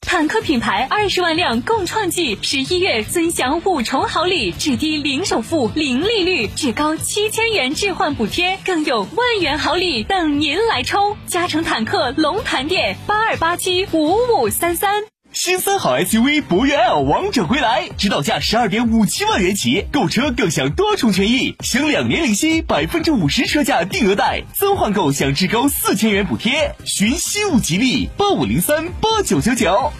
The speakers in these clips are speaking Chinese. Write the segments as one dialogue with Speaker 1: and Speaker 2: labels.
Speaker 1: 坦克品牌二十万辆共创季，十一月尊享五重好礼：至低零首付、零利率，至高七千元置换补贴，更有万元好礼等您来抽！嘉诚坦克龙潭店八二八七五五三三。
Speaker 2: 新三好 SUV 博越 L 王者归来，指导价十二点五七万元起，购车更享多重权益，享两年零息，百分之五十车价定额贷，增换购享至高四千元补贴。寻西物吉利八五零三八九九九。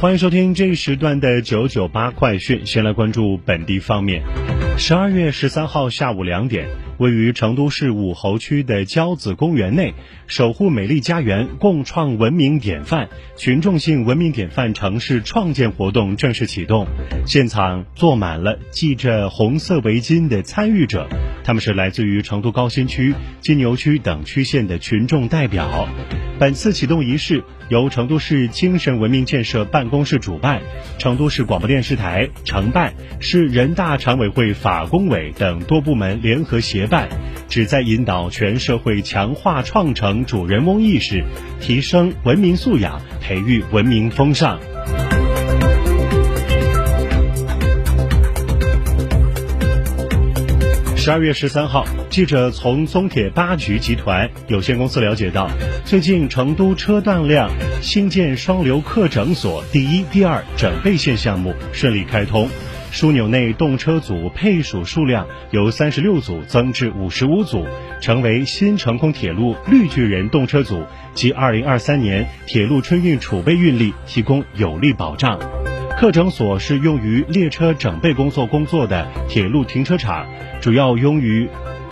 Speaker 3: 欢迎收听这一时段的九九八快讯。先来关注本地方面。十二月十三号下午两点，位于成都市武侯区的交子公园内，守护美丽家园，共创文明典范群众性文明典范城市创建活动正式启动。现场坐满了系着红色围巾的参与者，他们是来自于成都高新区、金牛区等区县的群众代表。本次启动仪式由成都市精神文明建设办公室主办，成都市广播电视台承办，市人大常委会法工委等多部门联合协办，旨在引导全社会强化创城主人翁意识，提升文明素养，培育文明风尚。十二月十三号，记者从中铁八局集团有限公司了解到，最近成都车辆量新建双流客诊所第一、第二整备线项目顺利开通，枢纽内动车组配属数量由三十六组增至五十五组，成为新成空铁路绿巨人动车组及二零二三年铁路春运储备运力提供有力保障。客整所是用于列车整备工作工作的铁路停车场，主要用于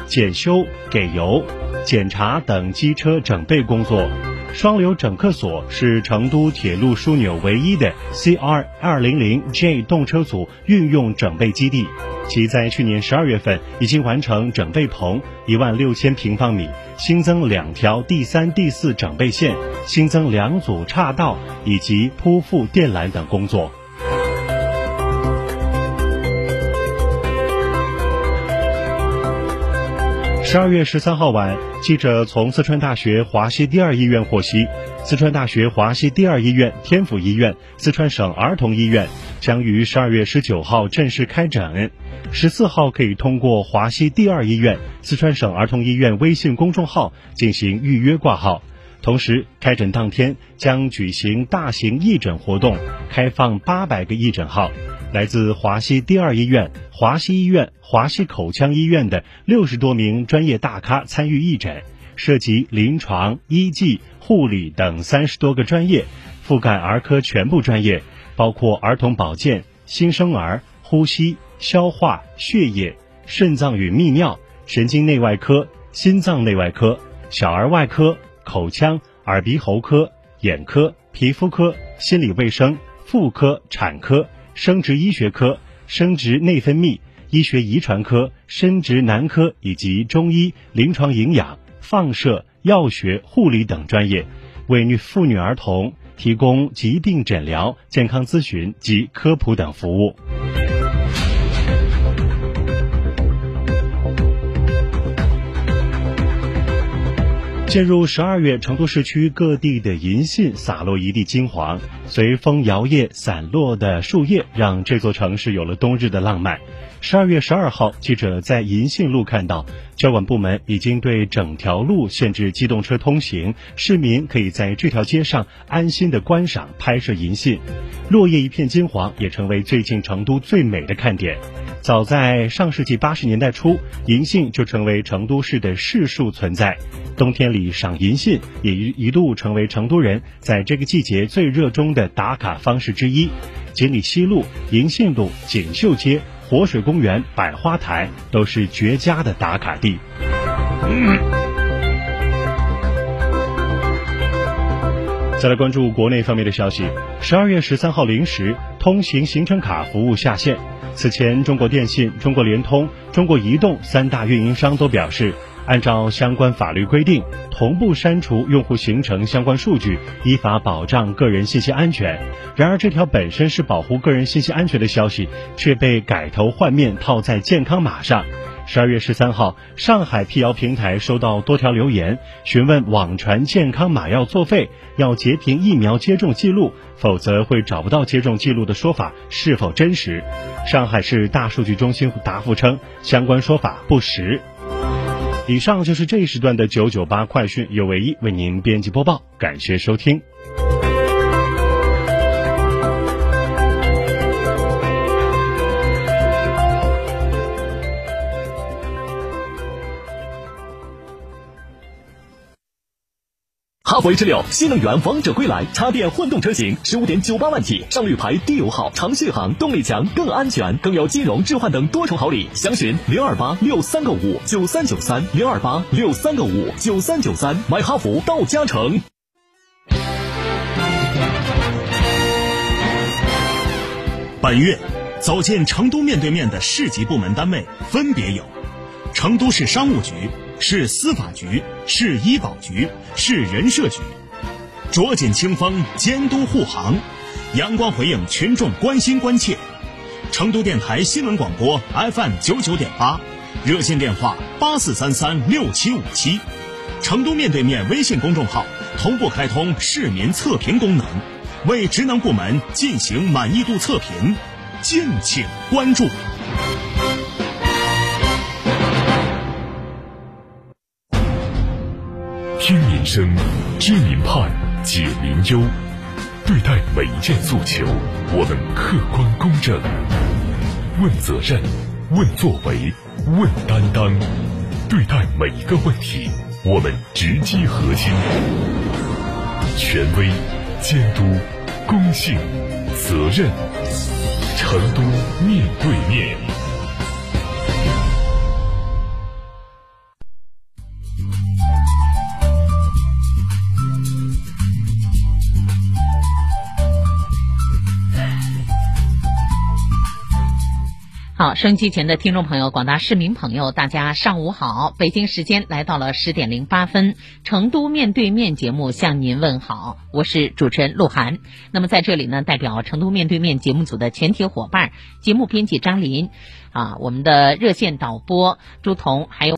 Speaker 3: 检修、给油、检查等机车整备工作。双流整客所是成都铁路枢纽唯一的 CR 二零零 J 动车组运用整备基地，其在去年十二月份已经完成整备棚一万六千平方米，新增两条第三、第四整备线，新增两组岔道以及铺覆电缆等工作。十二月十三号晚，记者从四川大学华西第二医院获悉，四川大学华西第二医院、天府医院、四川省儿童医院将于十二月十九号正式开诊，十四号可以通过华西第二医院、四川省儿童医院微信公众号进行预约挂号。同时，开诊当天将举行大型义诊活动，开放八百个义诊号。来自华西第二医院、华西医院、华西口腔医院的六十多名专业大咖参与义诊，涉及临床、医技、护理等三十多个专业，覆盖儿科全部专业，包括儿童保健、新生儿、呼吸、消化、血液、肾脏与泌尿、神经内外科、心脏内外科、小儿外科、口腔、耳鼻喉科、眼科、皮肤科、心理卫生、妇科、产科。生殖医学科、生殖内分泌、医学遗传科、生殖男科以及中医、临床营养、放射、药学、护理等专业，为女妇女儿童提供疾病诊疗、健康咨询及科普等服务。进入十二月，成都市区各地的银杏洒落一地金黄，随风摇曳散落的树叶，让这座城市有了冬日的浪漫。十二月十二号，记者在银杏路看到，交管部门已经对整条路限制机动车通行，市民可以在这条街上安心的观赏、拍摄银杏。落叶一片金黄，也成为最近成都最美的看点。早在上世纪八十年代初，银杏就成为成都市的市树存在。冬天里赏银杏也一一度成为成都人在这个季节最热衷的打卡方式之一。锦里西路、银杏路、锦绣街、活水公园、百花台都是绝佳的打卡地。再来关注国内方面的消息，十二月十三号零时，通行行程卡服务下线。此前，中国电信、中国联通、中国移动三大运营商都表示，按照相关法律规定，同步删除用户行程相关数据，依法保障个人信息安全。然而，这条本身是保护个人信息安全的消息，却被改头换面套在健康码上。十二月十三号，上海辟谣平台收到多条留言，询问网传健康码要作废，要截屏疫苗接种记录，否则会找不到接种记录的说法是否真实？上海市大数据中心答复称，相关说法不实。以上就是这一时段的九九八快讯，由唯一为您编辑播报，感谢收听。
Speaker 4: 哈弗 H 六新能源王者归来，插电混动车型十五点九八万起，上绿牌，低油耗，长续航，动力强，更安全，更有金融置换等多重好礼。详询零二八六三个五九三九三零二八六三个五九三九三，买哈弗到嘉诚。
Speaker 5: 本月走进成都面对面的市级部门单位分别有成都市商务局。市司法局、市医保局、市人社局，着紧清风，监督护航，阳光回应群众关心关切。成都电台新闻广播 FM 九九点八，热线电话八四三三六七五七。成都面对面微信公众号同步开通市民测评功能，为职能部门进行满意度测评，敬请关注。
Speaker 4: 听民生，知民盼，解民忧。对待每一件诉求，我们客观公正。问责任，问作为，问担当。对待每一个问题，我们直击核心。权威、监督、公信、责任。成都面对面。
Speaker 6: 好，收音机前的听众朋友、广大市民朋友，大家上午好！北京时间来到了十点零八分，成都面对面节目向您问好，我是主持人鹿晗。那么在这里呢，代表成都面对面节目组的全体伙伴，节目编辑张林，啊，我们的热线导播朱彤，还有。